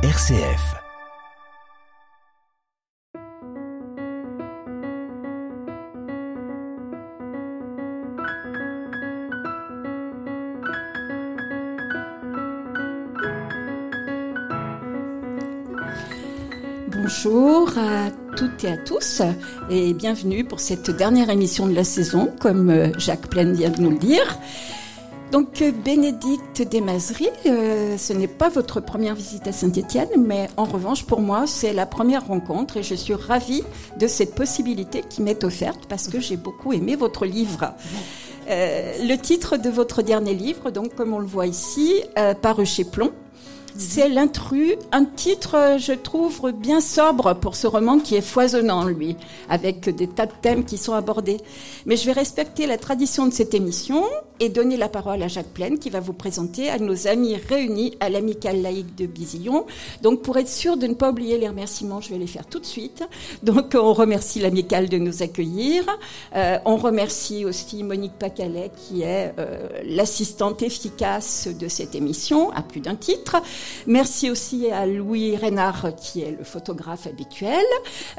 RCF. Bonjour à toutes et à tous et bienvenue pour cette dernière émission de la saison, comme euh, Jacques Plaine vient de nous le dire. Donc euh, Bénédicte Desmazeries, euh, ce n'est pas votre première visite à Saint-Étienne, mais en revanche pour moi c'est la première rencontre et je suis ravie de cette possibilité qui m'est offerte parce que j'ai beaucoup aimé votre livre. Euh, le titre de votre dernier livre, donc comme on le voit ici, euh, paru chez Plomb, c'est l'intrus, un titre, euh, je trouve, bien sobre pour ce roman qui est foisonnant, lui, avec des tas de thèmes qui sont abordés. Mais je vais respecter la tradition de cette émission et donner la parole à Jacques Plaine qui va vous présenter à nos amis réunis à l'amicale laïque de Bizillon. Donc, pour être sûr de ne pas oublier les remerciements, je vais les faire tout de suite. Donc, on remercie l'amicale de nous accueillir. Euh, on remercie aussi Monique Pacalet qui est euh, l'assistante efficace de cette émission à plus d'un titre. Merci aussi à Louis Reynard qui est le photographe habituel.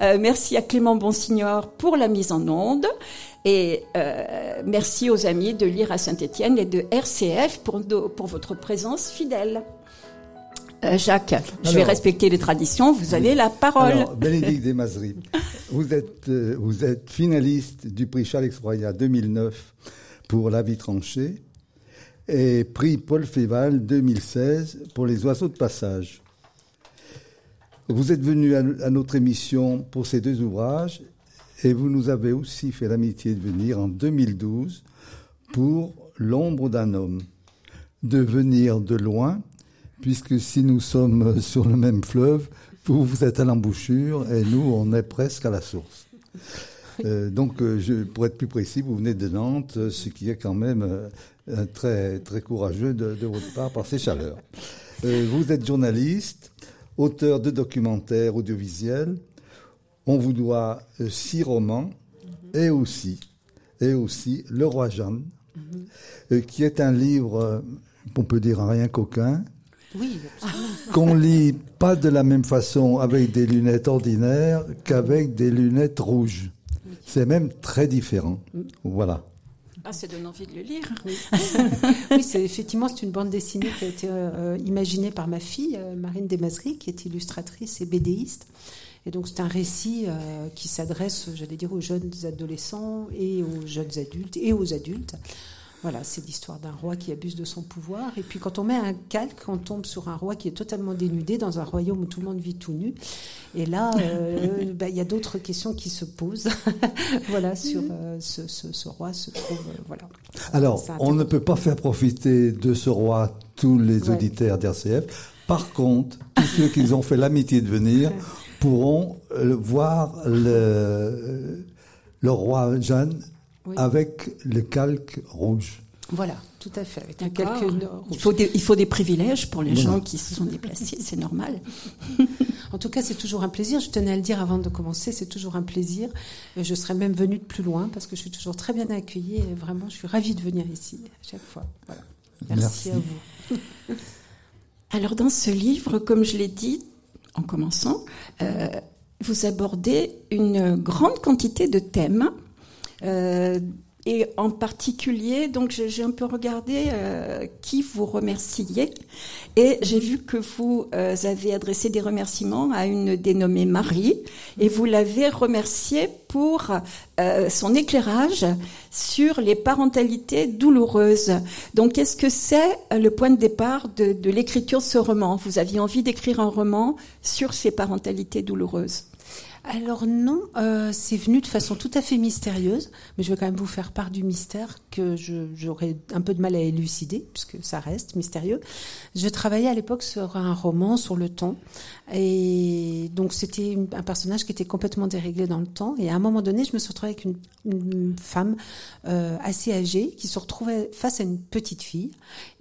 Euh, merci à Clément Bonsignor pour la mise en onde. Et euh, merci aux amis de Lire à Saint-Étienne et de RCF pour, pour votre présence fidèle. Euh, Jacques, je vais respecter les traditions. Vous avez la parole. Alors, Bénédicte Desmazeries, vous êtes, vous êtes finaliste du prix Charles Roya 2009 pour La vie tranchée et prix Paul Féval 2016 pour Les oiseaux de passage. Vous êtes venu à, notre émission pour ces deux ouvrages et vous nous avez aussi fait l'amitié de venir en 2012 pour L'ombre d'un homme. De venir de loin, puisque si nous sommes sur le même fleuve, vous, vous êtes à l'embouchure et nous, on est presque à la source. Euh, donc, euh, pour être plus précis, vous venez de Nantes, ce qui est quand même euh, très, très courageux de, de votre part par ces chaleurs. Euh, vous êtes journaliste, auteur de documentaires audiovisuels. On vous doit euh, six romans et aussi, et aussi Le Roi Jeanne, euh, qui est un livre, euh, on peut dire rien qu'aucun, Oui, qu'on lit pas de la même façon avec des lunettes ordinaires qu'avec des lunettes rouges. C'est même très différent. Voilà. Ah, ça donne envie de le lire. oui effectivement c'est une bande dessinée qui a été euh, imaginée par ma fille euh, Marine Desmazeries, qui est illustratrice et bédéiste. Et donc c'est un récit euh, qui s'adresse, j'allais dire, aux jeunes adolescents et aux jeunes adultes et aux adultes. Voilà, c'est l'histoire d'un roi qui abuse de son pouvoir. Et puis quand on met un calque, on tombe sur un roi qui est totalement dénudé dans un royaume où tout le monde vit tout nu. Et là, euh, bah, il y a d'autres questions qui se posent. voilà, sur euh, ce, ce- ce roi se trouve. euh, voilà. Alors, on ne peut pas faire profiter de ce roi tous les Ouais. auditeurs d'RCF. Par contre, tous ceux qui ont fait l'amitié de venir pourront voir le, le roi Jeanne Oui. avec le calque rouge. Voilà, tout à fait. Avec un D'accord. calque Il faut, des, il faut des privilèges pour les Voilà. gens qui se sont déplacés, c'est normal. En tout cas, c'est toujours un plaisir. Je tenais à le dire avant de commencer, c'est toujours un plaisir. Euh, Je serais même venue de plus loin parce que je suis toujours très bien accueillie et vraiment, je suis ravie de venir ici à chaque fois. Voilà. Merci, Merci. à vous. Alors dans ce livre, comme je l'ai dit en commençant, euh, vous abordez une grande quantité de thèmes. Euh, et en particulier, donc j'ai un peu regardé euh, qui vous remerciez, et j'ai vu que vous euh, avez adressé des remerciements à une dénommée Marie, et vous l'avez remerciée pour euh, son éclairage sur les parentalités douloureuses. Donc, qu'est-ce que c'est le point de départ de, de l'écriture de ce roman? Vous aviez envie d'écrire un roman sur ces parentalités douloureuses? Alors non, euh, c'est venu de façon tout à fait mystérieuse, mais je vais quand même vous faire part du mystère que j'aurais un peu de mal à élucider, puisque ça reste mystérieux. Je travaillais à l'époque sur un roman sur le temps, et donc c'était un personnage qui était complètement déréglé dans le temps, et à un moment donné, je me suis retrouvée avec une, une femme euh, assez âgée qui se retrouvait face à une petite fille,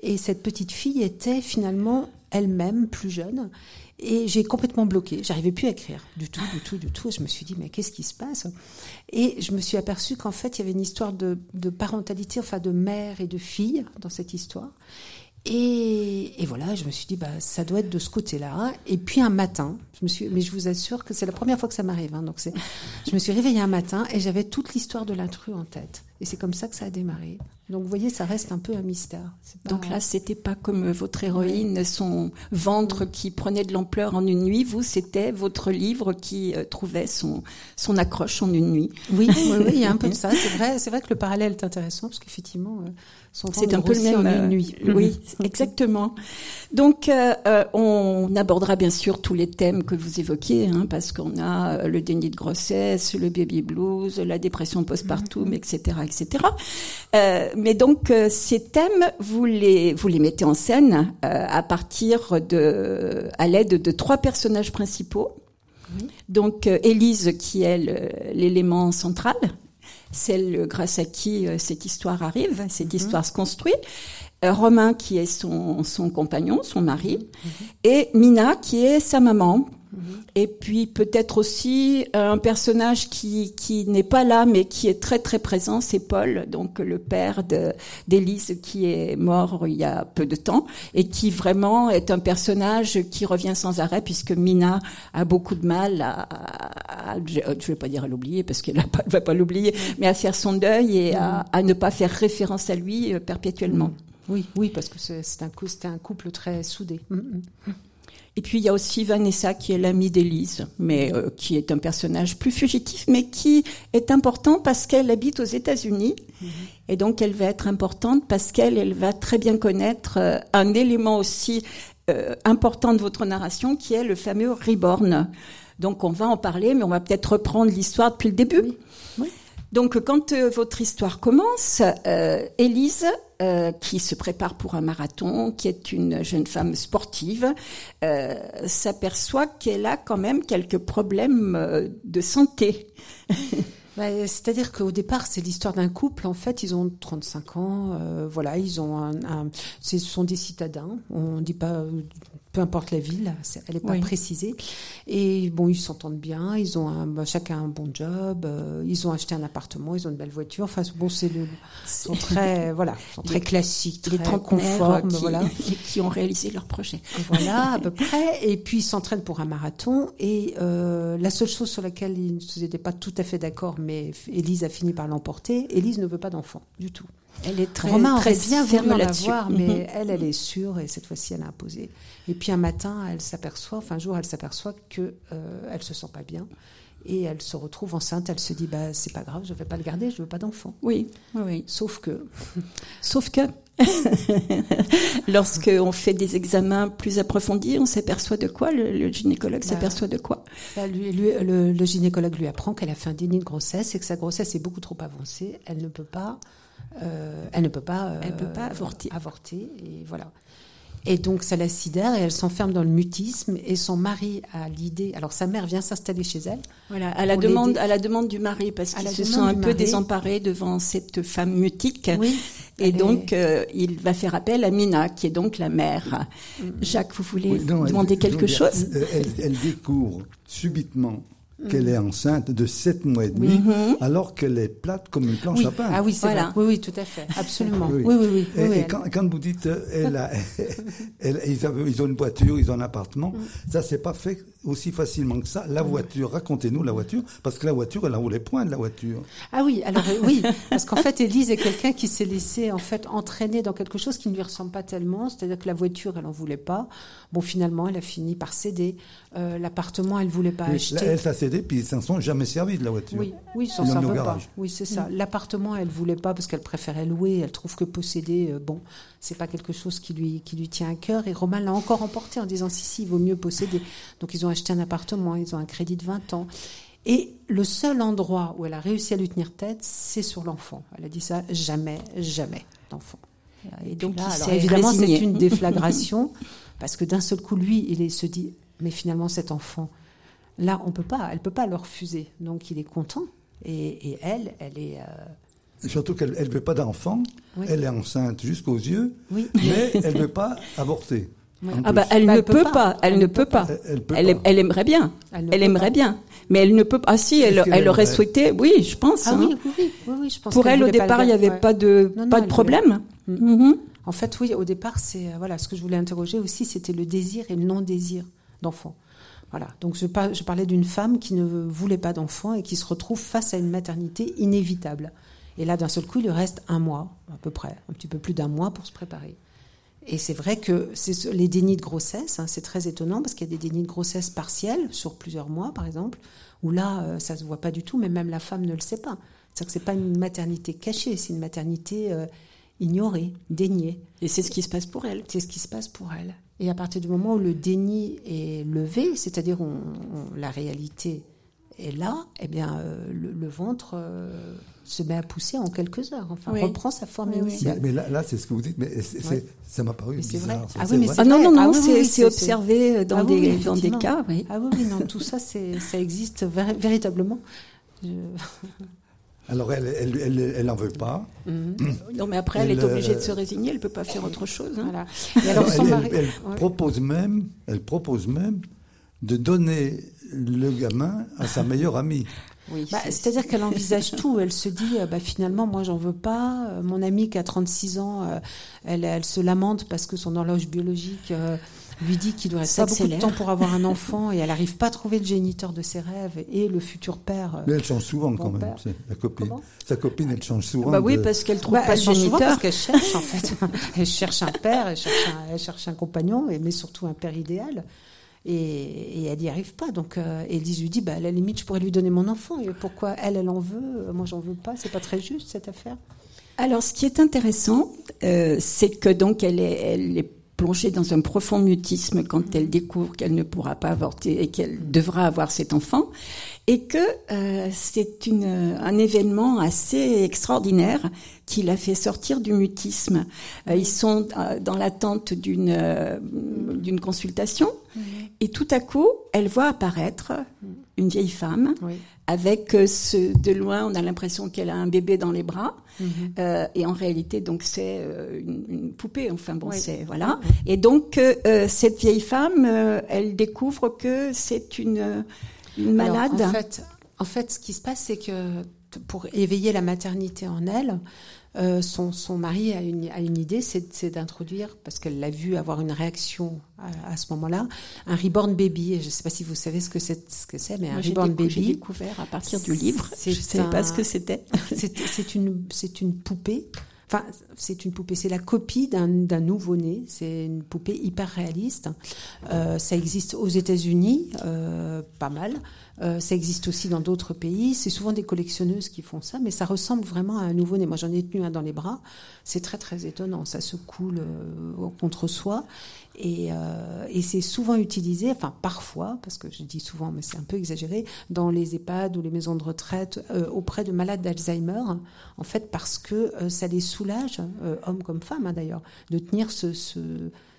et cette petite fille était finalement elle-même plus jeune. Et j'ai complètement bloqué. J'arrivais plus à écrire du tout, du tout, du tout. Je me suis dit, mais qu'est-ce qui se passe? Et je me suis aperçue qu'en fait, il y avait une histoire de, parentalité, enfin de mère et de fille dans cette histoire. Et, et, voilà, je me suis dit, bah, ça doit être de ce côté-là. Et puis un matin, je me suis, mais je vous assure que c'est la première fois que ça m'arrive. Hein, donc je me suis réveillée un matin et j'avais toute l'histoire de l'intrus en tête. Et c'est comme ça que ça a démarré. Donc vous voyez, ça reste un peu un mystère. Pas... Donc là, c'était pas comme votre héroïne, son ventre qui prenait de l'ampleur en une nuit. Vous, c'était votre livre qui euh, trouvait son son accroche en une nuit. Oui, oui, oui, il y a un peu de ça. C'est vrai, c'est vrai que le parallèle est intéressant parce qu'effectivement. Euh, c'est un peu le même. En une nuit. Oui, exactement. Donc, euh, euh, on abordera bien sûr tous les thèmes que vous évoquiez, hein, parce qu'on a euh, le déni de grossesse, le baby blues, la dépression postpartum, etc., etc. Euh, mais donc, ces thèmes, vous les vous les mettez en scène à partir de à l'aide de trois personnages principaux. Donc, Élise qui est l'élément central, celle grâce à qui euh, cette histoire arrive, cette mhm. histoire se construit. Euh, Romain qui est son, son compagnon, son mari, mhm. et Mina qui est sa maman, et puis peut-être aussi euh, un personnage qui, qui n'est pas là, mais qui est très très présent, c'est Paul, donc le père d'Élise qui est mort il y a peu de temps, et qui vraiment est un personnage qui revient sans arrêt, puisque Mina a beaucoup de mal à, je ne vais pas dire à l'oublier, parce qu'elle ne va pas l'oublier, mais à faire son deuil et à, à, ne pas faire référence à lui euh, perpétuellement. Oui, oui, parce que c'est un, un couple très soudé. Et puis il y a aussi Vanessa qui est l'amie d'Élise, mais euh, qui est un personnage plus fugitif, mais qui est important parce qu'elle habite aux États-Unis. Mm-hmm. Et donc elle va être importante parce qu'elle elle va très bien connaître euh, un élément aussi euh, important de votre narration qui est le fameux reborn. Donc on va en parler, mais on va peut-être reprendre l'histoire depuis le début. Oui. Donc quand euh, votre histoire commence, euh, Élise, euh, qui se prépare pour un marathon, qui est une jeune femme sportive, euh, s'aperçoit qu'elle a quand même quelques problèmes de santé. Bah, c'est-à-dire qu'au départ, c'est l'histoire d'un couple. En fait, ils ont 35 ans. voilà, ils ont un, ce sont des citadins. On dit pas peu importe la ville, elle n'est pas précisée. Et bon, ils s'entendent bien, ils ont un, bah, chacun un bon job, euh, ils ont acheté un appartement, ils ont une belle voiture. Enfin, bon, c'est le, sont très, voilà, sont très classiques, très conformes, qui, voilà, qui ont réalisé leur projet. Voilà, à peu près. Et puis ils s'entraînent pour un marathon. Et euh, la seule chose sur laquelle ils n'étaient pas tout à fait d'accord, mais Élise a fini par l'emporter. Élise ne veut pas d'enfant du tout. Elle est très, Romain très bien voulu la voir, mais mhm. elle, elle est sûre et cette fois-ci, elle a imposé. Et puis un matin, elle s'aperçoit, enfin un jour, elle s'aperçoit que euh, elle se sent pas bien et elle se retrouve enceinte. Elle se dit, bah c'est pas grave, je vais pas le garder, je veux pas d'enfant. Oui, oui, Sauf que, sauf que. Lorsqu'on fait des examens plus approfondis, on s'aperçoit de quoi? Le, gynécologue bah, s'aperçoit de quoi? bah, lui, le, le, gynécologue lui apprend qu'elle a fait un déni de grossesse et que sa grossesse est beaucoup trop avancée. Elle ne peut pas elle ne peut pas, elle peut pas euh, avorter. et voilà. Et donc ça la sidère et elle s'enferme dans le mutisme et son mari a l'idée. Alors sa mère vient s'installer chez elle. Voilà, à la demande, à la demande du mari parce qu'ils se sont un peu désemparés devant cette femme mutique. Oui, et donc euh, il va faire appel à Mina qui est donc la mère. Mm. Jacques, vous voulez demander quelque chose? elle, elle découvre subitement qu'elle est enceinte de 7 mois et demi, mhm. alors qu'elle est plate comme une planche à pain. Ah oui, c'est voilà. Oui, oui, tout à fait, absolument. oui, oui, oui. et, quand, quand, vous dites, euh, elle a, elle, ils, ils, ont une voiture, ils ont un appartement, mm. ça c'est pas fait aussi facilement que ça. La voiture, racontez-nous la voiture, parce que la voiture, elle en les points de la voiture. Ah oui, alors euh, oui, parce qu'en fait, Élise est quelqu'un qui s'est laissé en fait entraîner dans quelque chose qui ne lui ressemble pas tellement, c'est-à-dire que la voiture, elle en voulait pas. Bon, finalement, elle a fini par céder. Euh, l'appartement, elle voulait pas acheter. Elle s'est puis ils s'en sont jamais servis de la voiture. Oui, oui, ils s'en servent pas. Oui, c'est ça. Mm. L'appartement, elle voulait pas parce qu'elle préférait louer. Elle trouve que posséder, euh, bon, c'est pas quelque chose qui lui qui lui tient à cœur. Et Romain l'a encore emporté en disant si si, il vaut mieux posséder. Donc ils ont acheté un appartement, ils ont un crédit de 20 ans. Et le seul endroit où elle a réussi à lui tenir tête, c'est sur l'enfant. Elle a dit ça jamais, jamais d'enfant. Et donc là, alors, évidemment, c'est une déflagration parce que d'un seul coup, lui, il se dit mais finalement cet enfant, là, on peut pas, elle peut pas le refuser. Donc il est content. Et, et elle, elle est euh, Surtout qu'elle ne veut pas d'enfant, elle est enceinte jusqu'aux yeux, mais elle ne veut pas avorter. Ah bah elle, ne peut pas, elle, ne peut pas. Elle, elle, aimerait bien, elle, aimerait bien, mais elle ne peut pas. Ah si, elle, elle aurait souhaité, oui, je pense. Ah hein. oui, oui, oui, je pense Pour elle, au départ, il n'y avait pas de pas de problème. Mm. Mm-hmm. En fait, oui, au départ, c'est voilà, ce que je voulais interroger aussi, c'était le désir et le non-désir d'enfant. Voilà. Donc je, parlais d'une femme qui ne voulait pas d'enfant et qui se retrouve face à une maternité inévitable. Et là, d'un seul coup, il lui reste un mois, à peu près, un petit peu plus d'un mois pour se préparer. Et c'est vrai que les dénis de grossesse, hein, c'est très étonnant parce qu'il y a des dénis de grossesse partiels sur plusieurs mois, par exemple, où là, euh, ça se voit pas du tout, mais même la femme ne le sait pas. C'est-à-dire que c'est pas une maternité cachée, c'est une maternité euh, ignorée, déniée. Et c'est ce qui se passe pour elle. C'est ce qui se passe pour elle. Et à partir du moment où le déni est levé, c'est-à-dire on, la réalité est là, eh bien, euh, le, ventre se met à pousser en quelques heures. Enfin, reprend sa forme initiale. Mais, là, c'est ce que vous dites, mais ça m'a paru bizarre. Ah oui, mais c'est ah non, non, non, ah c'est observé dans, ah des, dans des cas. Oui. Ah oui, non, tout ça, ça existe véritablement. Alors, elle, elle, elle, elle en veut pas. Mhm. Non, mais après, elle, est obligée de se résigner. Elle peut pas faire autre chose. Hein. Voilà. Et alors, son mari... elle, propose même, elle propose même de donner le gamin à sa meilleure amie. Bah, c'est-à-dire qu'elle envisage tout. Elle se dit, euh, bah, finalement, moi, j'en veux pas. Euh, mon amie qui a 36 ans, euh, elle, elle se lamente parce que son horloge biologique lui dit qu'il doit rester pas beaucoup de temps pour avoir un enfant et elle n'arrive pas à trouver le géniteur de ses rêves et le futur père. Mais elle change souvent quand même, la copine. Sa copine, elle change souvent. Bah oui, parce qu'elle trouve bah, pas de géniteur. Parce qu'elle cherche en fait. elle cherche un père, elle cherche un, elle cherche un compagnon, mais surtout un père idéal. Et, elle n'y arrive pas. Donc euh, lui dit, bah, à la limite, je pourrais lui donner mon enfant. Et pourquoi elle, elle en veut? Moi, j'en veux pas. C'est pas très juste cette affaire. Alors, ce qui est intéressant, euh, c'est que donc elle est, elle est plongée dans un profond mutisme quand elle découvre qu'elle ne pourra pas avorter et qu'elle devra avoir cet enfant, et que euh, c'est une, un événement assez extraordinaire qui l'a fait sortir du mutisme. Euh, ils sont euh, dans l'attente d'une euh, d'une consultation, et tout à coup, elle voit apparaître une vieille femme avec ce, de loin, on a l'impression qu'elle a un bébé dans les bras. Mhm. Euh, et en réalité, donc c'est euh, une, une, poupée. Enfin bon, c'est voilà. Et donc euh, cette vieille femme, elle découvre que c'est une, une malade. en fait, en fait, ce qui se passe, c'est que pour éveiller la maternité en elle, euh, son, son, mari a une, a une idée, c'est d'introduire, parce qu'elle l'a vu avoir une réaction à, ce moment-là, un reborn baby. je ne sais pas si vous savez ce que c'est, mais un reborn baby. J'ai découvert à partir du livre. Je ne savais pas ce que c'était. C'est une, c'est une poupée. Enfin, c'est une poupée, c'est la copie d'un nouveau-né. C'est une poupée hyper réaliste. Euh, ça existe aux États-Unis, euh, pas mal. Euh, ça existe aussi dans d'autres pays. C'est souvent des collectionneuses qui font ça, mais ça ressemble vraiment à un nouveau-né. Moi, j'en ai tenu un dans les bras. C'est très très étonnant. Ça se coule euh, contre soi. Et, euh, et c'est souvent utilisé, enfin parfois, parce que je dis souvent, mais c'est un peu exagéré, dans les EHPAD ou les maisons de retraite auprès de malades d'Alzheimer, en fait parce que ça les soulage, hommes comme femmes hein, d'ailleurs, de tenir ce, ce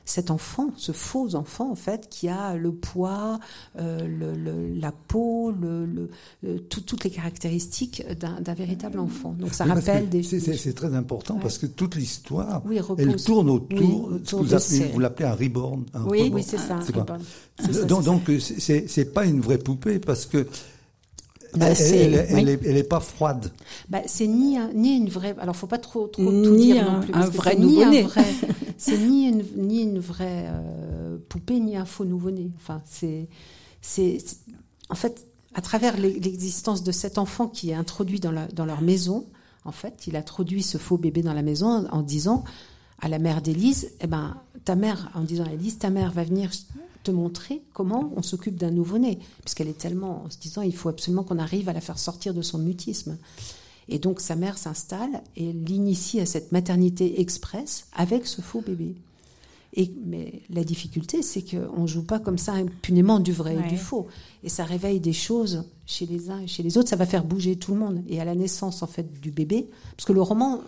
cet enfant, ce faux enfant en fait, qui a le poids, euh, le, la peau, le, toutes les caractéristiques d'un véritable enfant. Donc ça rappelle des. C'est très important parce que toute l'histoire, elle tourne autour. vous l'appelez un reborn. oui, oui, c'est ça. Donc, donc c'est pas une vraie poupée parce que bah, elle, n'est pas froide. Bah, c'est ni, ni une vraie. Alors, faut pas trop, trop tout dire non plus. Un vrai nouveau-né. C'est ni une, ni une vraie euh, poupée, ni un faux nouveau-né. Enfin, c'est, c'est, en fait, à travers l'existence de cet enfant qui est introduit dans, la, dans leur maison, en fait, il introduit ce faux bébé dans la maison en, disant à la mère d'Élise, eh ben, ta mère, en disant à Élise, ta mère va venir te montrer comment on s'occupe d'un nouveau-né, puisqu'elle est tellement, en se disant, il faut absolument qu'on arrive à la faire sortir de son mutisme. Et donc sa mère s'installe et l'initie à cette maternité express avec ce faux bébé. Et, mais la difficulté, c'est qu'on ne joue pas comme ça impunément du vrai et du faux. Et ça réveille des choses chez les uns et chez les autres. Ça va faire bouger tout le monde. Et à la naissance, en fait, du bébé, parce que le roman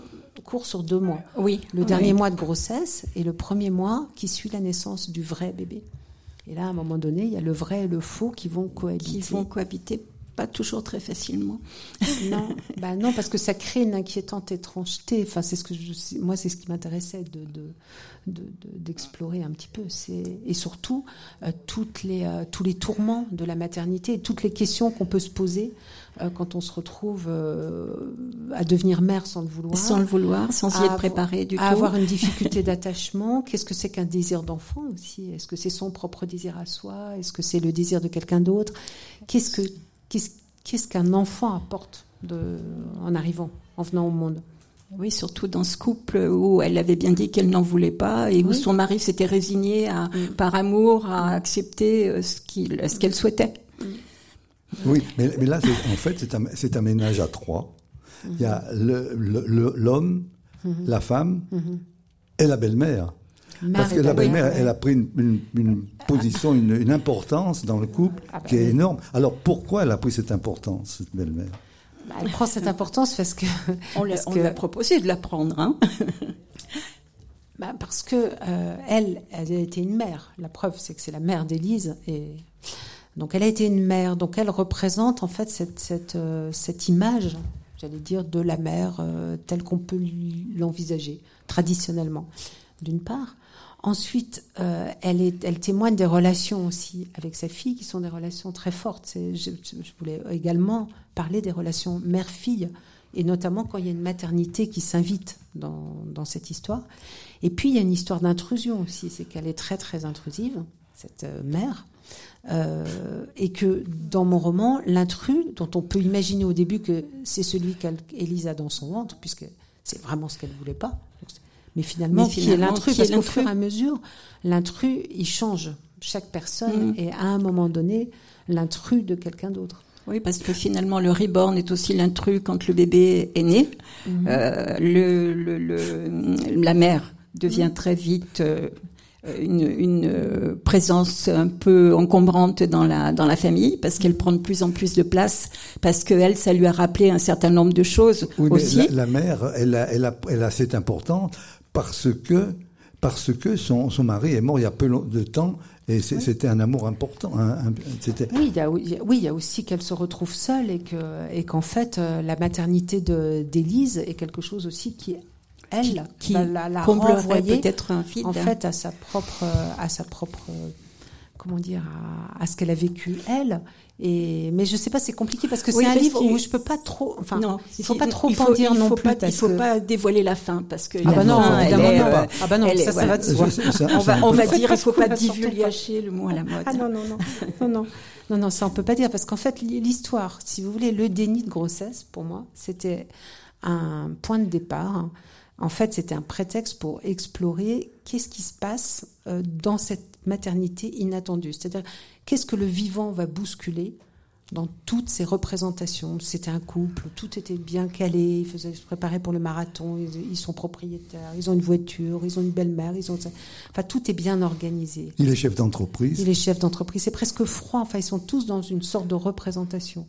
court sur deux mois. Oui. Le dernier mois de grossesse et le premier mois qui suit la naissance du vrai bébé. Et là, à un moment donné, il y a le vrai et le faux qui vont cohabiter. Qui vont cohabiter pas toujours très facilement. Non, bah non, parce que ça crée une inquiétante étrangeté. Enfin, c'est ce que je, moi, c'est ce qui m'intéressait de, d'explorer de, un petit peu. C'est et surtout euh, toutes les euh, tous les tourments de la maternité, toutes les questions qu'on peut se poser euh, quand on se retrouve à devenir mère sans le vouloir, sans le vouloir, sans y être préparé du à tout, avoir une difficulté d'attachement. Qu'est-ce que c'est qu'un désir d'enfant aussi? Est-ce que c'est son propre désir à soi? Est-ce que c'est le désir de quelqu'un d'autre? Qu'est-ce que qu'est-ce qu'un enfant apporte de, en arrivant, en venant au monde? Oui, surtout dans ce couple où elle avait bien dit qu'elle n'en voulait pas et où son mari s'était résigné à, mm. par amour à accepter euh, ce qu'elle souhaitait. Mm. Oui, mais, là, en fait, c'est un, ménage à trois. Il y a l'homme, mm-hmm. la femme mm-hmm. et la belle-mère. Parce que la belle-mère, elle a pris une, position, une, importance dans le couple ah bah qui est énorme. Alors pourquoi elle a pris cette importance, cette belle-mère? Bah, Elle prend cette importance parce que... On, lui a proposé de la prendre. Hein bah, parce que euh, elle, elle a été une mère. La preuve, c'est que c'est la mère d'Élise. Et... Donc elle a été une mère. Donc elle représente en fait cette, cette, euh, cette image, j'allais dire, de la mère euh, telle qu'on peut l'envisager traditionnellement, d'une part. Ensuite, euh, elle, est, elle témoigne des relations aussi avec sa fille, qui sont des relations très fortes. Je, voulais également parler des relations mère-fille, et notamment quand il y a une maternité qui s'invite dans, dans, cette histoire. Et puis, il y a une histoire d'intrusion aussi, c'est qu'elle est très, très intrusive, cette euh, mère. Euh, et que dans mon roman, l'intrus, dont on peut imaginer au début que c'est celui qu'Élise a dans son ventre, puisque c'est vraiment ce qu'elle voulait pas, mais finalement, qui est l'intrus Parce qu'au fur et à mesure, l'intrus, il change. Chaque personne est à un moment donné l'intrus de quelqu'un d'autre. Oui, parce que finalement, le reborn est aussi l'intrus quand le bébé est né. Mhm. euh, le, le, le, la mère devient mhm. très vite euh, une, une, euh, présence un peu encombrante dans la dans la famille parce qu'elle prend de plus en plus de place parce que elle ça lui a rappelé un certain nombre de choses oui, aussi. Mais la, la, mère elle a, elle a elle a cette importante parce que parce que son, son mari est mort il y a peu de temps et c'était un amour important. oui, il y a, oui, il y a aussi qu'elle se retrouve seule et que et qu'en fait euh, la maternité de d'Élise est quelque chose aussi qui elle qui, la, la peut-être un en fait à sa propre à sa propre comment dire à, à ce qu'elle a vécu elle et, mais je sais pas, c'est compliqué parce que c'est un livre où je peux pas trop. Enfin, non, il faut pas trop il faut, en dire non plus. Pas, il faut pas dévoiler la fin parce que. Ah bah non, évidemment pas. Ah bah non, ça, ça va de soi. On va, on va dire, il faut pas divulgacher le mot à la mode. Ah non, non, non, non, non, non, non, ça on peut pas dire parce qu'en fait l'histoire, si vous voulez, le déni de grossesse pour moi, c'était un point de départ. En fait, c'était un prétexte pour explorer qu'est-ce qui se passe euh, dans cette maternité inattendue. C'est-à-dire qu'est-ce que le vivant va bousculer dans toutes ces représentations? C'était un couple, tout était bien calé, ils faisaient se préparer pour le marathon, ils, sont propriétaires, ils ont une voiture, ils ont une belle-mère, ils ont enfin tout est bien organisé. Il est chef d'entreprise. Il est chef d'entreprise, c'est presque froid, enfin ils sont tous dans une sorte de représentation.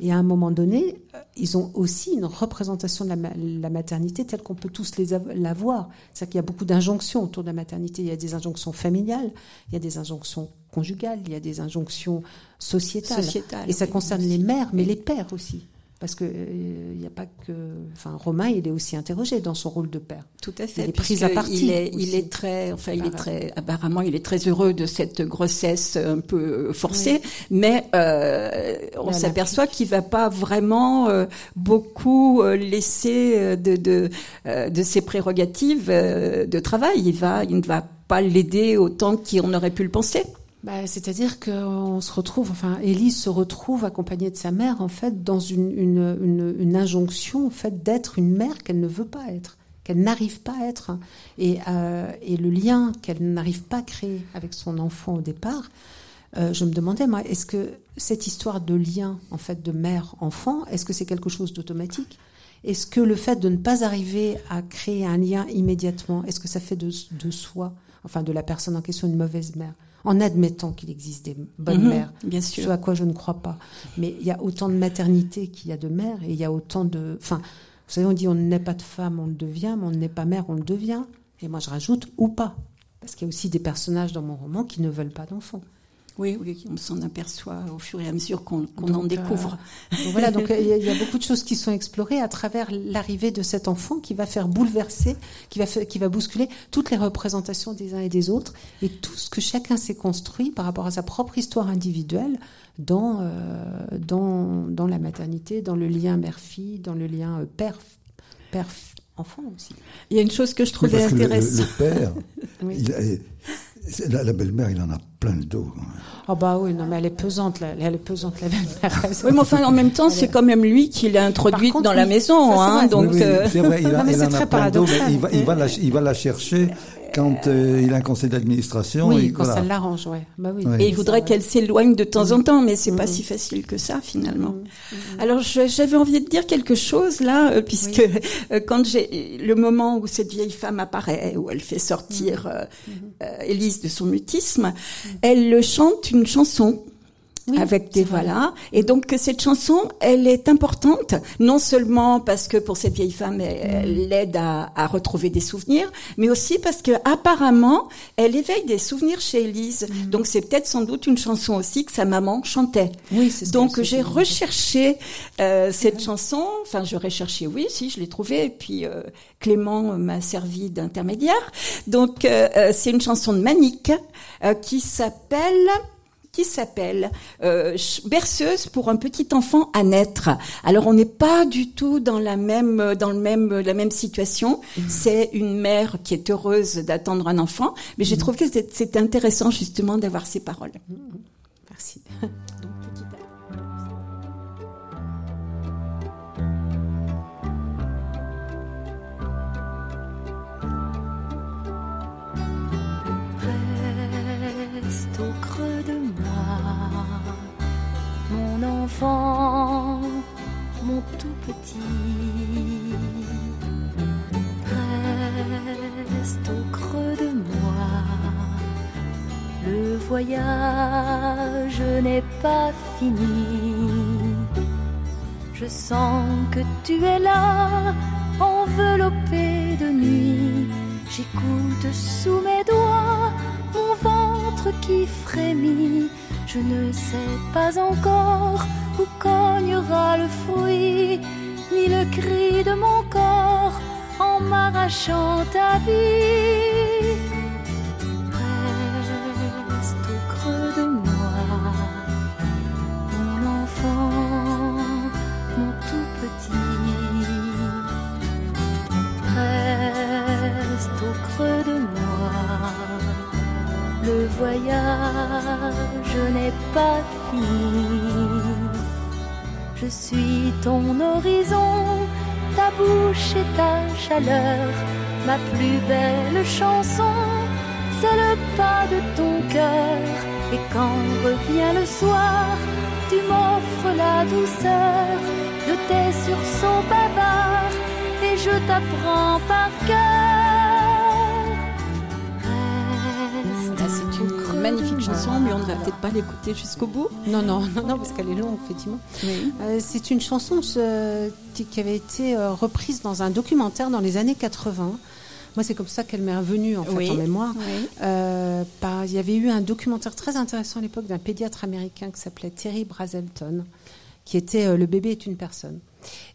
Et à un moment donné, euh, ils ont aussi une représentation de la, maternité telle qu'on peut tous les la voir. C'est-à-dire qu'il y a beaucoup d'injonctions autour de la maternité. Il y a des injonctions familiales, il y a des injonctions conjugales, il y a des injonctions sociétales. et ça concerne les mères, mais les pères aussi parce que il euh, n'y a pas que enfin Romain il est aussi interrogé dans son rôle de père. Tout à fait il est pris à partie il est, il est très enfin il est très apparemment il est très heureux de cette grossesse un peu forcée. Mais euh, on s'aperçoit qu'il va pas vraiment euh, beaucoup euh, laisser de de, de ses prérogatives de travail. Il va il ne va pas l'aider autant qu'on aurait pu le penser bah, C'est-à-dire qu'on se retrouve, enfin, Élise se retrouve accompagnée de sa mère, en fait, dans une, une, une, injonction, en fait, d'être une mère qu'elle ne veut pas être, qu'elle n'arrive pas à être. Et, euh, et le lien qu'elle n'arrive pas à créer avec son enfant au départ, euh, je me demandais, moi, est-ce que cette histoire de lien, en fait, de mère-enfant, est-ce que c'est quelque chose d'automatique? Est-ce que le fait de ne pas arriver à créer un lien immédiatement, est-ce que ça fait de, de soi, enfin, de la personne en question, une mauvaise mère? En admettant qu'il existe des bonnes mhm, mères, bien sûr. ce à quoi je ne crois pas. Mais il y a autant de maternité qu'il y a de mères, et il y a autant de... Enfin, vous savez, on dit on n'est pas de femme, on le devient, mais on n'est pas mère, on le devient. Et moi, je rajoute ou pas. Parce qu'il y a aussi des personnages dans mon roman qui ne veulent pas d'enfants. Oui, oui, on s'en aperçoit au fur et à mesure qu'on en découvre. donc voilà, donc il y, a beaucoup de choses qui sont explorées à travers l'arrivée de cet enfant qui va faire bouleverser, qui va, qui va bousculer toutes les représentations des uns et des autres et tout ce que chacun s'est construit par rapport à sa propre histoire individuelle dans, dans, dans la maternité, dans le lien mère-fille, dans le lien père, père enfant aussi. Il y a une chose que je trouvais intéressante. Le, père, la, belle-mère, il en a plein le dos. Ah bah oui, non, mais elle est pesante, la, elle est pesante, la belle-mère. oui, mais enfin, en même temps, c'est quand même lui qui l'a introduite dans la maison, hein, donc. c'est vrai, il, a, non, il en a plein le dos, mais il va, il va, la, il va la chercher quand euh, il a un conseil d'administration. Oui, quand ça l'arrange, ouais. Bah oui. Et il voudrait qu'elle s'éloigne de temps en temps, mais c'est pas si facile que ça finalement. Alors j'avais envie de dire quelque chose là, euh, puisque euh, quand j'ai le moment où cette vieille femme apparaît, où elle fait sortir Élise de son mutisme, elle chante une chanson avec des voilà. Et donc cette chanson, elle est importante, non seulement parce que pour cette vieille femme, elle, mm. l'aide à, à, retrouver des souvenirs, mais aussi parce que apparemment, elle éveille des souvenirs chez Elise. Mm. Donc c'est peut-être sans doute une chanson aussi que sa maman chantait. Oui, c'est Donc j'ai recherché euh, cette chanson. Enfin, j'aurais cherché, oui, si je l'ai trouvée. Et puis euh, Clément m'a servi d'intermédiaire. Donc euh, euh c'est une chanson de Manique euh, qui s'appelle qui s'appelle euh, berceuse pour un petit enfant à naître. Alors on n'est pas du tout dans la même dans le même la même situation. Mmh. C'est une mère qui est heureuse d'attendre un enfant, mais j'ai mmh. trouvé que c'était intéressant justement d'avoir ces paroles. Mmh. Merci. mon tout petit. Reste au creux de moi. Le voyage n'est pas fini. Je sens que tu es là, enveloppé de nuit. J'écoute sous mes doigts mon qui frémit. Je ne sais pas encore où cognera le fruit, ni le cri de mon corps en m'arrachant ta vie. N'est pas fini. Je suis ton horizon, ta bouche et ta chaleur, ma plus belle chanson, c'est le pas de ton cœur. Et quand revient le soir, tu m'offres la douceur de tes sursauts bavards et je t'apprends par cœur. Chanson, mais on ne va peut-être pas l'écouter jusqu'au bout. Non, non, non, non parce qu'elle est longue, effectivement. Euh, c'est une chanson euh, qui avait été euh, reprise dans un documentaire dans les années 80. Moi, c'est comme ça qu'elle m'est revenue en, fait, en mémoire. il y avait eu un documentaire très intéressant à l'époque d'un pédiatre américain qui s'appelait Terry Brazelton, qui était Le bébé est une personne.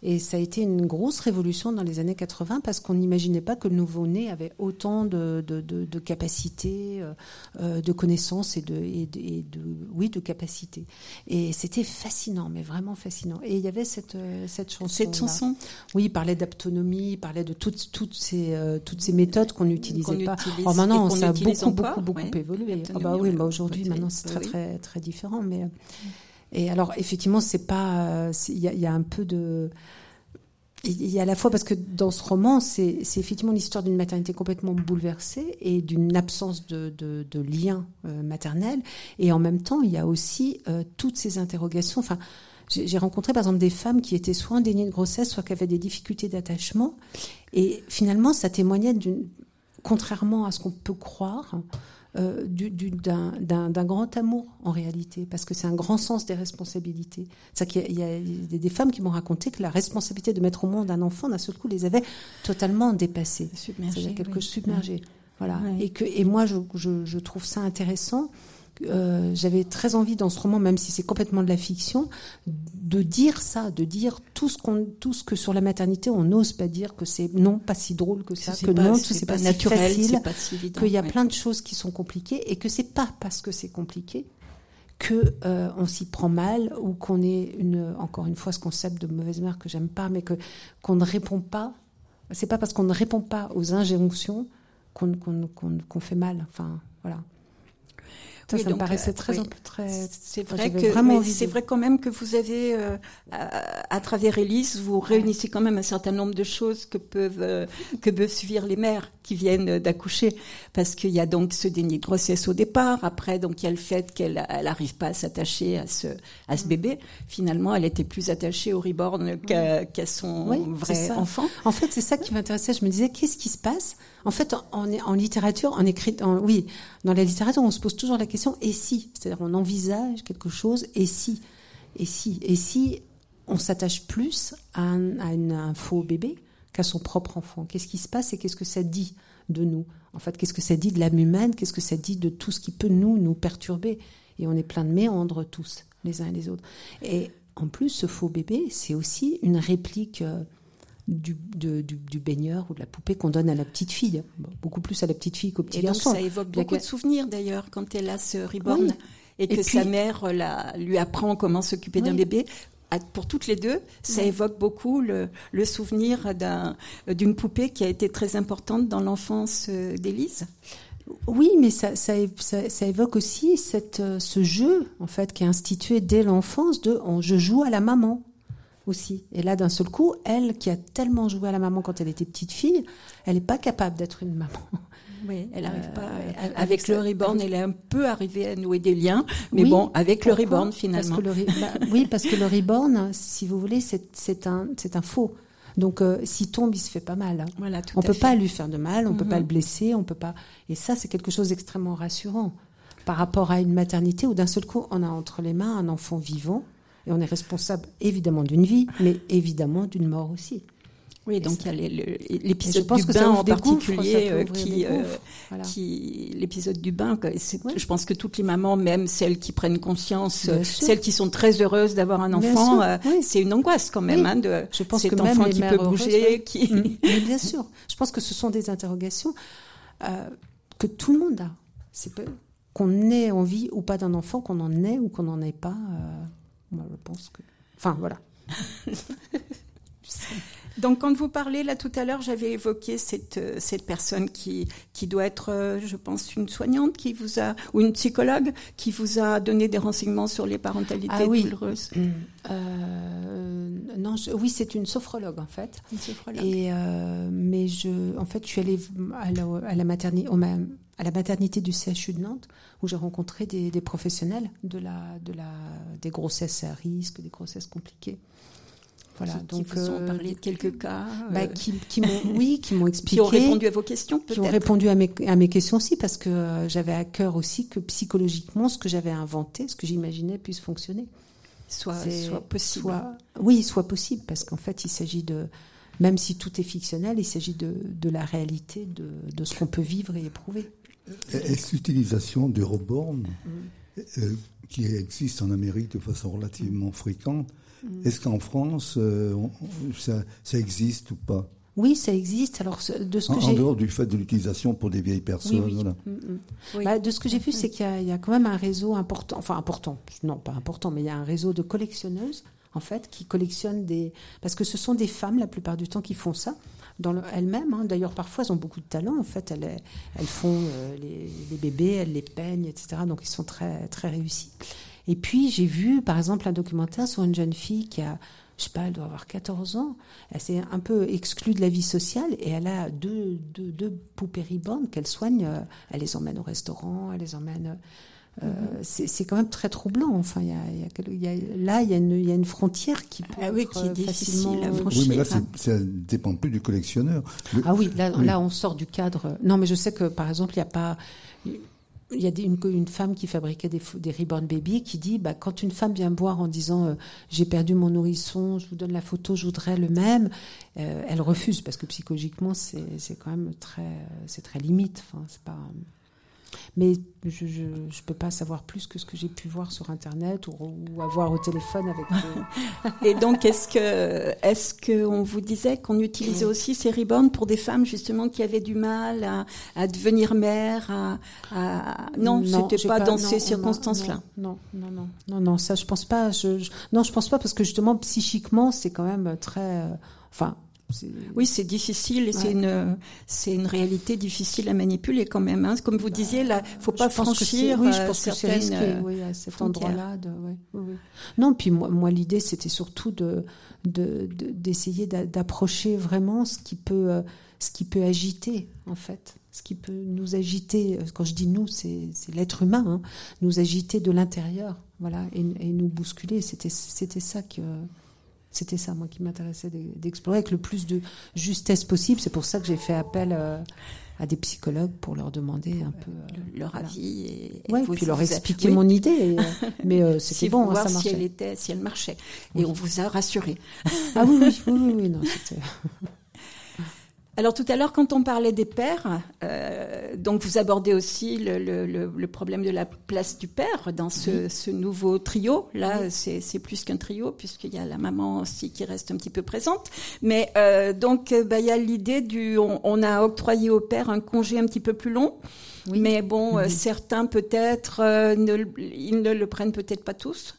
Et ça a été une grosse révolution dans les années 80 parce qu'on n'imaginait pas que le nouveau-né avait autant de, de, de, capacités, euh, euh, de connaissances et de, et de, oui, de capacités. Et c'était fascinant, mais vraiment fascinant. Et il y avait cette, euh, cette chanson. Cette chanson? Oui, il parlait d'autonomie, il parlait de toutes, toutes, ces, toutes ces méthodes qu'on n'utilisait pas. oh, maintenant, ça a beaucoup, beaucoup, beaucoup évolué. Ah bah oui, bah aujourd'hui, maintenant, c'est très, très, très différent. Mais. Et alors, effectivement, c'est pas. Il y, a un peu de. Il y a à la fois parce que dans ce roman, c'est effectivement l'histoire d'une maternité complètement bouleversée et d'une absence de, de, de lien euh, maternel. Et en même temps, il y a aussi euh, toutes ces interrogations. Enfin, j'ai rencontré par exemple des femmes qui étaient soit en de grossesse, soit qui avaient des difficultés d'attachement. Et finalement, ça témoignait d'une, contrairement à ce qu'on peut croire, euh, d'un grand amour en réalité, parce que c'est un grand sens des responsabilités. C'est qu'il y, a des femmes qui m'ont raconté que la responsabilité de mettre au monde un enfant, d'un seul coup, les avait totalement dépassées. Submergées. quelque chose submergé. Voilà. Et que et moi, je, je, je, trouve ça intéressant euh, j'avais très envie dans ce roman, même si c'est complètement de la fiction, de dire ça, de dire tout ce qu'on, tout ce que sur la maternité on n'ose pas dire, que c'est non pas si drôle que ça, que, non, tout c'est pas, naturel, naturel, si qu'il y a plein de choses qui sont compliquées et que c'est pas parce que c'est compliqué que euh, on s'y prend mal ou qu'on est une, encore une fois ce concept de mauvaise mère que j'aime pas, mais que qu'on ne répond pas. C'est pas parce qu'on ne répond pas aux injonctions qu'on qu'on fait mal. Enfin, voilà. Ça, ça me paraissait euh, très, très. C'est vrai que, c'est vrai quand même que vous avez, euh, à, travers Élise, vous réunissez quand même un certain nombre de choses que peuvent euh, que peuvent suivre les mères qui viennent d'accoucher, parce qu'il y a donc ce déni de grossesse au départ. Après, donc il y a le fait qu'elle n'arrive pas à s'attacher à ce à ce mm. bébé. Finalement, elle était plus attachée au reborn qu'à son vrai enfant. En fait, c'est ça qui m'intéressait. Je me disais, qu'est-ce qui se passe? En fait, en, en littérature, en écrit, en, oui, dans la littérature, on se pose toujours la question et si? C'est-à-dire, on envisage quelque chose et si? Et si? Et si on s'attache plus à un, faux bébé qu'à son propre enfant? Qu'est-ce qui se passe et qu'est-ce que ça dit de nous? En fait, qu'est-ce que ça dit de l'âme humaine? Qu'est-ce que ça dit de tout ce qui peut nous, nous perturber? Et on est plein de méandres tous, les uns et les autres. Et en plus, ce faux bébé, c'est aussi une réplique. Euh, du, du, baigneur ou de la poupée qu'on donne à la petite fille, beaucoup plus à la petite fille qu'au petit et garçon. ça évoque beaucoup de souvenirs d'ailleurs quand elle a ce reborn et que sa mère la, lui apprend comment s'occuper d'un bébé. Pour toutes les deux, ça évoque beaucoup le, le souvenir d'une poupée qui a été très importante dans l'enfance euh, d'Élise. Oui, mais ça, ça, ça, évoque aussi cette, euh, ce jeu en fait qui est institué dès l'enfance de je joue à la maman aussi. Et là, d'un seul coup, elle, qui a tellement joué à la maman quand elle était petite fille, elle n'est pas capable d'être une maman. Oui, elle n'arrive pas. Euh, avec, le reborn, elle est un peu arrivée à nouer des liens, mais bon, avec le reborn finalement. Bah, oui, parce que le reborn, si vous voulez, c'est un, un faux. Donc, euh, s'il tombe, il se fait pas mal. Hein. Voilà, on peut pas lui faire de mal, on peut pas mhm. le blesser, on peut pas. Et ça, c'est quelque chose d'extrêmement rassurant par rapport à une maternité où d'un seul coup, on a entre les mains un enfant vivant et on est responsable évidemment d'une vie, mais évidemment d'une mort aussi. Oui, donc il y a l'épisode du bain en particulier euh, qui, euh, qui l'épisode du bain. Je pense que toutes les mamans, même celles qui prennent conscience, celles qui sont très heureuses d'avoir un enfant, euh, c'est une angoisse quand même hein, de je pense cet que enfant qui peut bouger. Qui... Mm. bien sûr, je pense que ce sont des interrogations que tout le monde a. C'est qu'on ait envie ou pas d'un enfant, qu'on en ait ou qu'on n'en ait pas je pense que. Enfin, voilà. Donc, quand vous parlez là tout à l'heure, j'avais évoqué cette, euh, cette personne qui, qui doit être, euh, je pense, une soignante qui vous a, ou une psychologue qui vous a donné des renseignements sur les parentalités ah, oui. douloureuses. Euh, non, oui, c'est une sophrologue en fait. Une sophrologue. Et mais je, en fait, je suis allée à la, à la maternité, à la maternité du CHU de Nantes, où j'ai rencontré des, professionnels de la, de la, des grossesses à risque, des grossesses compliquées. Voilà, qui, donc qui vous ont euh, parlé de quelques cas, bah, euh, qui, qui m'ont, oui, qui m'ont expliqué, qui ont répondu à vos questions, qui ont répondu à mes, à mes questions aussi, parce que euh, j'avais à cœur aussi que psychologiquement, ce que j'avais inventé, ce que j'imaginais puisse fonctionner, soit, soit possible. Soit, oui, soit possible, parce qu'en fait, il s'agit de, même si tout est fictionnel, il s'agit de, de la réalité, de, de ce qu'on peut vivre et éprouver. Est-ce l'utilisation du reborn, euh, qui existe en Amérique de façon relativement fréquente, mm. est-ce qu'en France, euh, ça, existe ou pas? Oui, ça existe. Alors, de ce que en, en dehors du fait de l'utilisation pour des vieilles personnes. Voilà. Mm, mm. Bah, de ce que j'ai vu, c'est qu'il y, a quand même un réseau important, enfin important, non pas important, mais il y a un réseau de collectionneuses en fait qui collectionnent des, parce que ce sont des femmes la plupart du temps qui font ça dans elles-mêmes. Hein. D'ailleurs, parfois, elles ont beaucoup de talent. En fait, elles, elles font euh, les, bébés, elles les peignent, etc. Donc, ils sont très, très réussis. Et puis, j'ai vu, par exemple, un documentaire sur une jeune fille qui a, je sais pas, elle doit avoir 14 ans. Elle s'est un peu exclue de la vie sociale et elle a deux, deux, deux poupées ribandes qu'elle soigne. Elle les emmène au restaurant, elle les emmène euh, c'est quand même très troublant. Enfin, y a, y a, là, il y, y, a une frontière qui peut ah oui, qui est difficile à franchir. Oui, mais là, ça ne dépend plus du collectionneur. Ah oui là, là, on sort du cadre. Non, mais je sais que, par exemple, il n'y a pas... Il y a une, femme qui fabriquait des, des reborn baby qui dit bah, quand une femme vient boire en disant euh, j'ai perdu mon nourrisson, je vous donne la photo, je voudrais le même, elle refuse parce que psychologiquement c'est quand même très c'est très limite. C'est pas Mais je ne peux pas savoir plus que ce que j'ai pu voir sur Internet ou, ou avoir au téléphone avec. Et donc, est-ce que, est-ce qu'on vous disait qu'on utilisait aussi ces ribbons pour des femmes justement qui avaient du mal à, à devenir mère à, à... Non, non c'était pas, pas, dans non, ces circonstances-là. Non, non, non, non, non, ça je pense pas. Je, je, non, je pense pas parce que justement psychiquement c'est quand même très. Euh, enfin, oui, c'est difficile, ouais. c'est une c'est une réalité difficile à manipuler quand même. Hein. Comme vous bah, disiez, là, faut pas franchir oui, je pense certaines que risqué, oui, à cet endroit-là. Oui. Non, puis moi, moi l'idée c'était surtout de d'essayer de, d'approcher vraiment ce qui peut ce qui peut agiter en fait, ce qui peut nous agiter. Quand je dis nous, c'est l'être humain, hein, nous agiter de l'intérieur, voilà, et, et nous bousculer. C'était c'était ça que c'était ça, moi, qui m'intéressait d'explorer avec le plus de justesse possible. C'est pour ça que j'ai fait appel euh, à des psychologues pour leur demander un peu euh, leur voilà. avis et, et ouais, puis leur expliquer oui. mon idée. Et, euh, mais euh, c'était si bon, voir ça marchait. si elle était, si elle marchait. Et on vous a rassuré. Ah oui, oui, oui, oui non, c'était. Alors tout à l'heure, quand on parlait des pères, euh, donc vous abordez aussi le, le, le, problème de la place du père dans ce, oui. ce nouveau trio. Là, oui. c'est plus qu'un trio puisqu'il y a la maman aussi qui reste un petit peu présente. Mais euh, donc bah, il y a l'idée du, on, on, a octroyé au père un congé un petit peu plus long. Oui. Mais bon, euh, certains peut-être, euh, ne, ils ne le prennent peut-être pas tous.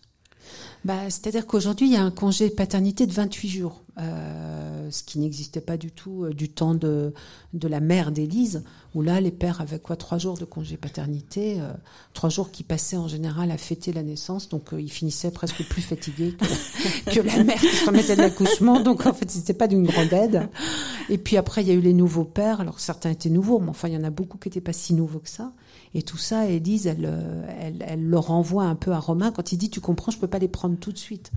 Bah, C'est-à-dire qu'aujourd'hui, il y a un congé paternité de 28 jours, euh, ce qui n'existait pas du tout euh, du temps de, de la mère d'Élise, où là, les pères avaient quoi Trois jours de congé paternité, euh, trois jours qui passaient en général à fêter la naissance, donc euh, ils finissaient presque plus fatigués que, que la mère qui se remettait de l'accouchement, donc en fait, c'était pas d'une grande aide. Et puis après, il y a eu les nouveaux pères, alors certains étaient nouveaux, mais enfin, il y en a beaucoup qui n'étaient pas si nouveaux que ça. Et tout ça, Élise, elle, elle, elle, le renvoie un peu à Romain quand il dit Tu comprends, je peux pas les prendre tout de suite.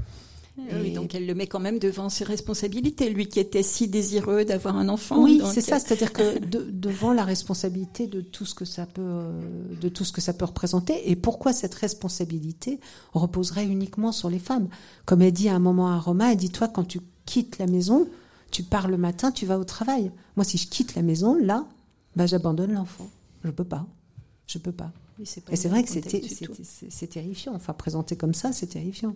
Et... donc elle le met quand même devant ses responsabilités, lui qui était si désireux d'avoir un enfant. Oui, c'est ça, c'est-à-dire que de, devant la responsabilité de tout ce que ça peut, de tout ce que ça peut représenter, et pourquoi cette responsabilité reposerait uniquement sur les femmes? Comme elle dit à un moment à Romain, elle dit toi quand tu quittes la maison, tu pars le matin, tu vas au travail. Moi, si je quitte la maison, là, bah, j'abandonne l'enfant. Je peux pas. Je peux pas. Et c'est vrai que c'est terrifiant. Enfin, présenté comme ça, c'est terrifiant.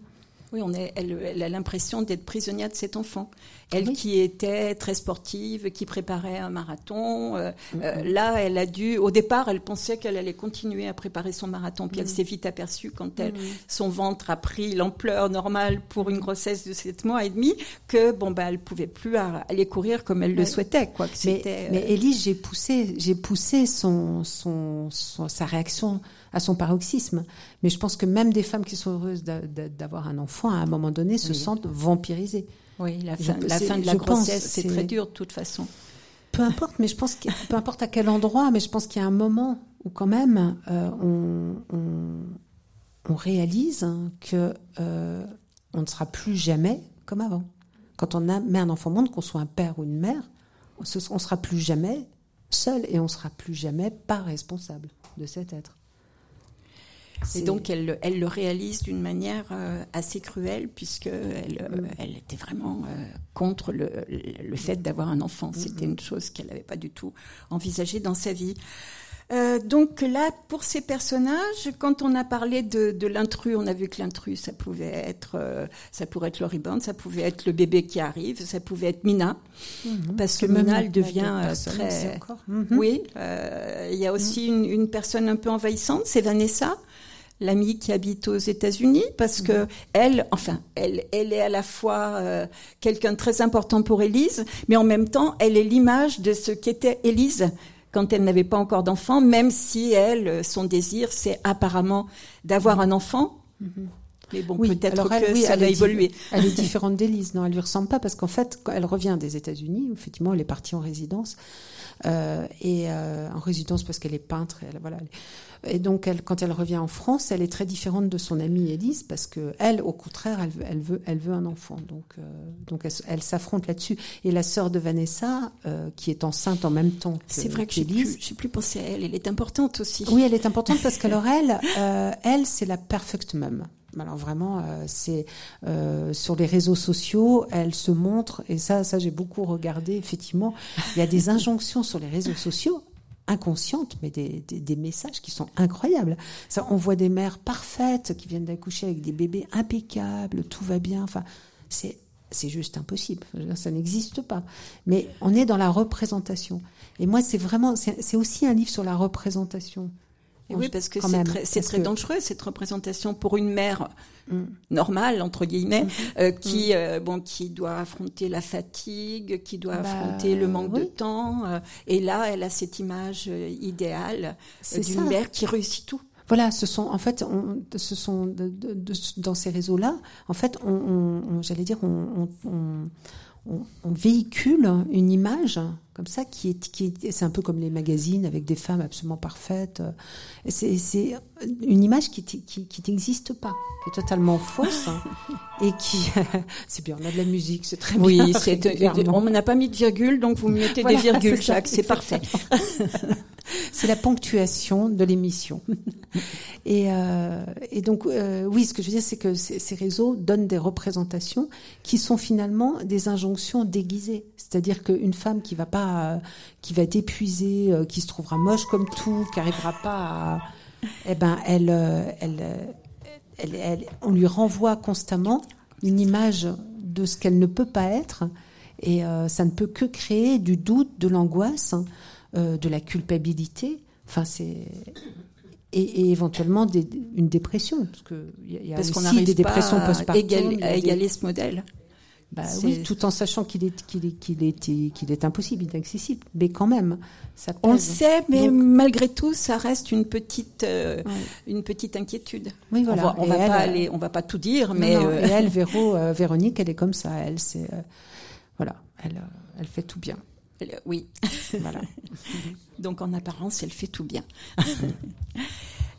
Oui, on est, elle, elle a l'impression d'être prisonnière de cet enfant. Elle oui. qui était très sportive, qui préparait un marathon, euh, mm -hmm. euh, là, elle a dû. Au départ, elle pensait qu'elle allait continuer à préparer son marathon, puis mm -hmm. elle s'est vite aperçue quand elle, mm -hmm. son ventre a pris l'ampleur normale pour une grossesse de 7 mois et demi, que bon bah elle pouvait plus aller courir comme elle le souhaitait, quoi. Que mais, euh... mais Elise, j'ai poussé, j'ai poussé son, son, son, sa réaction à son paroxysme. Mais je pense que même des femmes qui sont heureuses d'avoir un enfant, à un moment donné, se oui. sentent vampirisées. Oui, la fin, je, la fin de la grossesse, c'est très dur de toute façon. Peu importe, mais je pense que, peu importe à quel endroit, mais je pense qu'il y a un moment où quand même euh, on, on, on, réalise que euh, on ne sera plus jamais comme avant. Quand on a, met un enfant au monde, qu'on soit un père ou une mère, on ne sera plus jamais seul et on ne sera plus jamais pas responsable de cet être. Et donc elle, elle le réalise d'une manière euh, assez cruelle puisque elle, mm. elle était vraiment euh, contre le, le fait d'avoir un enfant. C'était mm. une chose qu'elle n'avait pas du tout envisagée dans sa vie. Euh, donc là, pour ces personnages, quand on a parlé de, de l'intrus, on a vu que l'intrus, ça pouvait être, euh, ça pourrait être le rebound, ça pouvait être le bébé qui arrive, ça pouvait être Mina, mm -hmm. parce que Mina, elle devient euh, très. Mm -hmm. Oui, il y a aussi une, une, personne un peu envahissante, c'est Vanessa l'amie qui habite aux États-Unis parce que elle, enfin, elle, elle est à la fois euh, quelqu'un de très important pour Élise, mais en même temps, elle est l'image de ce qu'était Élise quand elle n'avait pas encore d'enfant, même si elle, son désir, c'est apparemment d'avoir un enfant. -hmm. Mais bon, oui, peut-être que elle, oui, ça va évoluer. Elle est différente d'Élise, non Elle lui ressemble pas parce qu'en fait, quand elle revient des États-Unis, effectivement, elle est partie en résidence euh, et euh, en résidence parce qu'elle est peintre. Elle, voilà. Et donc, elle, quand elle revient en France, elle est très différente de son amie Élise parce que elle, au contraire, elle, elle veut, elle veut un enfant. Donc, euh, donc, elle, elle s'affronte là-dessus. Et la sœur de Vanessa, euh, qui est enceinte en même temps que c'est vrai que j'ai plus, plus pensé à elle. Elle est importante aussi. Oui, elle est importante parce qu'alors elle, euh, elle, c'est la perfect mum. Alors vraiment, euh, c'est euh, sur les réseaux sociaux, elle se montre et ça, ça j'ai beaucoup regardé. Effectivement, il y a des injonctions sur les réseaux sociaux inconscientes, mais des, des, messages qui sont incroyables. Ça, on voit des mères parfaites qui viennent d'accoucher avec des bébés impeccables, tout va bien. Enfin, c'est c'est juste impossible. Ça n'existe pas. Mais on est dans la représentation. Et moi, c'est vraiment, c'est aussi un livre sur la représentation. Et oui, parce que c'est très, très dangereux cette représentation pour une mère mm. normale entre guillemets, mm-hmm. euh, qui mm. euh, bon, qui doit affronter la fatigue, qui doit bah, affronter le manque de temps. Euh, et là, elle a cette image idéale d'une mère qui réussit tout. Voilà, ce sont en fait, on, ce sont de, de, de, dans ces réseaux-là, en fait, on, on j'allais dire, on, on, véhicule une image comme ça qui est, qui c'est un peu comme les magazines avec des femmes absolument parfaites. C'est une image qui qui n'existe pas, qui est totalement fausse hein, et qui c'est bien. On a de la musique, c'est très oui, bien. Oui, on n'a pas mis de virgule, donc vous mettez des virgules, Jacques, c'est parfait. c'est la ponctuation de l'émission. et, euh, et donc, euh, oui, ce que je veux dire, c'est que ces réseaux donnent des représentations qui sont finalement des injonctions déguisées. C'est-à-dire qu'une femme qui va pas, qui va être épuisée, euh, qui se trouvera moche comme tout, qui n'arrivera pas à, eh ben, elle, elle, elle, elle, on lui renvoie constamment une image de ce qu'elle ne peut pas être. Et ça ne peut que créer du doute, de l'angoisse. Euh, de la culpabilité. Enfin, c'est et, éventuellement des, une dépression, parce que il y a aussi des dépressions post-partum. à égaler ce modèle. Bah oui, tout en sachant qu'il est qu'il est qu'il est qu'il est impossible, inaccessible, mais quand même, ça. On le sait, mais malgré tout, ça reste une petite euh, une petite inquiétude. Oui, voilà. On va, va pas aller, on va pas tout dire, mais euh, et elle, Véro, Véronique, elle est comme ça. Elle, c'est voilà, elle elle fait tout bien. Oui. voilà. donc en apparence, elle fait tout bien.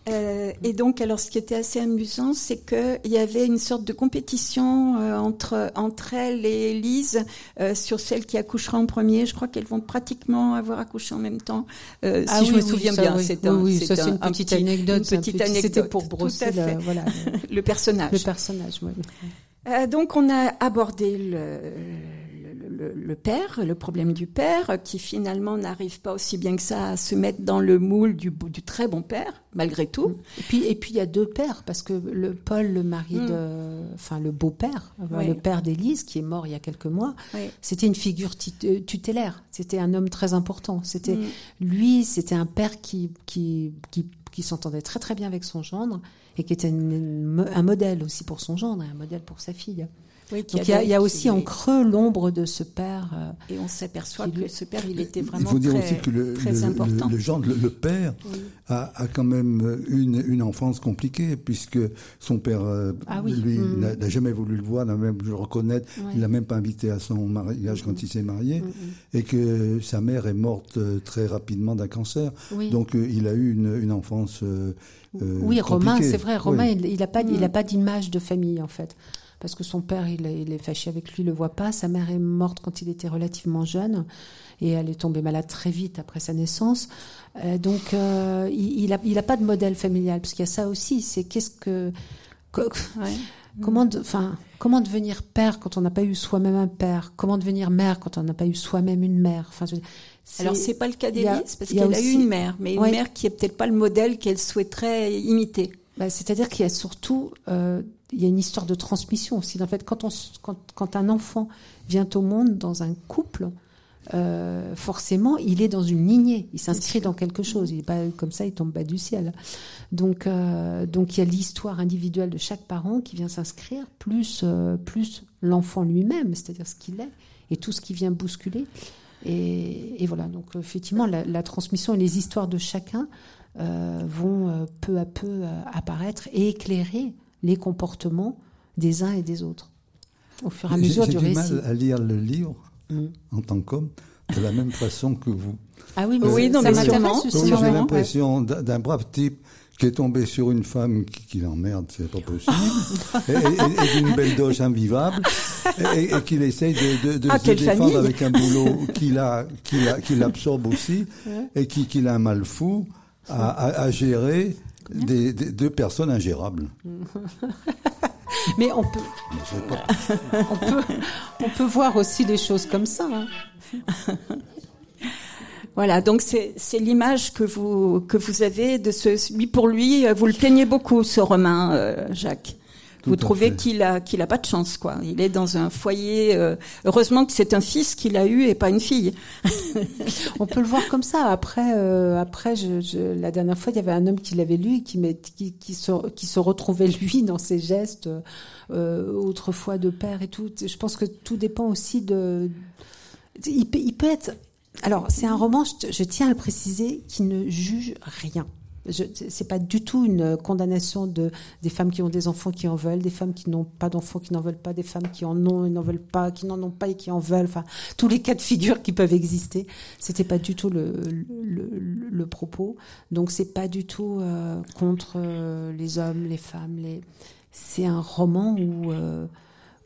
Euh, et donc, alors, ce qui était assez amusant, c'est qu'il y avait une sorte de compétition euh, entre entre elle et Lise euh, sur celle qui accouchera en premier. Je crois qu'elles vont pratiquement avoir accouché en même temps, ah si je me souviens bien. C'est un, oui, ça, une, petite petit, anecdote. Une petite anecdote. C'était pour brosser le, voilà, le personnage. Le personnage, oui. donc, on a abordé le le, père, le problème du père, qui finalement n'arrive pas aussi bien que ça à se mettre dans le moule du, du très bon père, malgré tout. Et puis, et puis il y a deux pères, parce que le Paul, le mari mm. de, enfin le beau-père, le père d'Élise, qui est mort il y a quelques mois, c'était une figure euh, tutélaire. C'était un homme très important. C'était mm. lui, c'était un père qui, qui, qui, qui s'entendait très très bien avec son gendre et qui était un modèle aussi pour son gendre et un modèle pour sa fille. Donc il y, a, aussi en creux l'ombre de ce père. Euh, et on s'aperçoit que ce père, il était vraiment Il faut dire très, aussi que le, le, important. le, genre, le, père a, a, quand même une, une enfance compliquée puisque son père, euh, ah lui, mm. n'a jamais voulu le voir, n'a même, je le reconnais, il l'a même pas invité à son mariage quand il s'est marié, mm, mm. et que sa mère est morte euh, très rapidement d'un cancer. Donc il a eu une, une enfance. Euh, oui, Romain, c'est vrai. Romain, il n'a pas, il a pas d'image de famille en fait parce que son père, il est, il est, fâché avec lui, il le voit pas. Sa mère est morte quand il était relativement jeune et elle est tombée malade très vite après sa naissance. Euh, donc, euh, il, il, a, il a pas de modèle familial, parce qu'il y a ça aussi. C'est qu'est-ce que, comment, enfin, comment devenir père quand on n'a pas eu soi-même un père? Comment devenir mère quand on n'a pas eu soi-même une mère? Enfin, alors c'est pas le cas d'Élise parce qu'elle a eu une mère, mais une mère qui est peut-être pas le modèle qu'elle souhaiterait imiter. Bah, c'est-à-dire qu'il y a surtout euh, il y a une histoire de transmission aussi. En fait, quand, on, quand, quand un enfant vient au monde dans un couple, euh, forcément, il est dans une lignée, il s'inscrit dans quelque chose. Il est pas comme ça, il tombe pas du ciel. Donc, euh, donc il y a l'histoire individuelle de chaque parent qui vient s'inscrire, plus euh, plus l'enfant lui-même, c'est-à-dire ce qu'il est et tout ce qui vient bousculer. Et, et voilà. Donc effectivement, la, la, transmission et les histoires de chacun vont peu à peu apparaître et éclairer les comportements des uns et des autres au fur et à mesure du, récit. J'ai du mal à lire le livre mm. en tant qu'homme de la même façon que vous. Ah oui, mais oui, non, mais sûrement. J'ai l'impression d'un brave type qui est tombé sur une femme qui, qui l'emmerde, c'est pas possible, et, et, d'une belle doge invivable, et, et qu'il essaye de, de, de ah, se défendre avec un boulot qu'il a, qu'il absorbe aussi, et qui, qu'il a un mal fou à, à, à gérer des, deux personnes ingérables. Mais on peut, on peut, on peut voir aussi les choses comme ça. Hein. Voilà, donc c'est c'est l'image que vous que vous avez de ce lui pour lui vous le plaignez beaucoup ce Romain euh, Jacques. Vous trouvez qu'il a qu'il a pas de chance quoi. Il est dans un foyer. euh, heureusement que c'est un fils qu'il a eu et pas une fille. On peut le voir comme ça. Après, euh, après, je, je- la dernière fois, il y avait un homme qui l'avait lu et qui, met- qui, qui, se, qui se retrouvait lui dans ses gestes euh, autrefois de père et tout. Je pense que tout dépend aussi de. Il peut, il peut être. Alors, c'est un roman. Je, je tiens à le préciser, qui ne juge rien. Je, c'est pas du tout une condamnation de des femmes qui ont des enfants qui en veulent, des femmes qui n'ont pas d'enfants qui n'en veulent pas, des femmes qui en ont et n'en veulent pas, qui n'en ont pas et qui en veulent. Enfin, tous les cas de figure qui peuvent exister. C'était pas du tout le, le, le- propos. Donc c'est pas du tout euh, contre euh, les hommes, les femmes. Les... C'est un roman où, euh,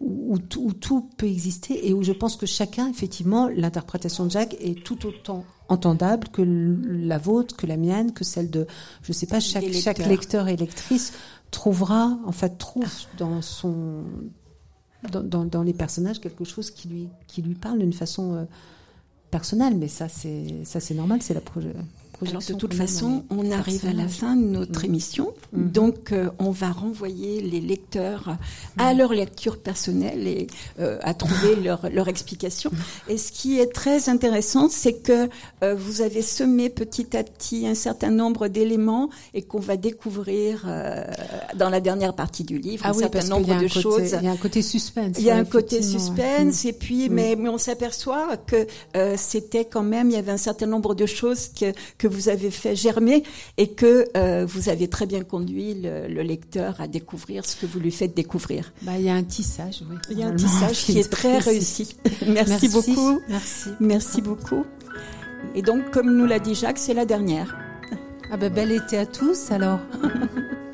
où, où tout peut exister et où je pense que chacun, effectivement, l'interprétation de Jacques est tout autant entendable que la vôtre, que la mienne, que celle de, je sais pas, chaque, chaque lecteur et lectrice trouvera, en fait, trouve dans son dans, dans, dans les personnages quelque chose qui lui, qui lui parle d'une façon euh, personnelle. Mais ça, c'est ça c'est normal, c'est la proje- Alors, de toute façon, on arrive à la fin de notre Mhm. émission, Mhm. donc euh, on va renvoyer les lecteurs à Mhm. leur lecture personnelle et euh, à trouver leur, leur explication. Et ce qui est très intéressant, c'est que euh, vous avez semé petit à petit un certain nombre d'éléments et qu'on va découvrir euh, dans la dernière partie du livre, Ah un oui, certain nombre de côté- choses. Il y a un côté suspense. Il y a un côté suspense et puis Mm. mais, mais on s'aperçoit que euh, c'était quand même il y avait un certain nombre de choses que que vous avez fait germer et que euh, vous avez très bien conduit le, le lecteur à découvrir ce que vous lui faites découvrir. Bah, il y a un tissage, oui. Il y a un tissage qui est très réussi. Merci, Merci beaucoup. Merci. Merci beaucoup. Et donc comme nous l'a dit Jacques, c'est la dernière. Ah ben bel été à tous alors.